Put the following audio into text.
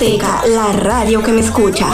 La radio que me escucha.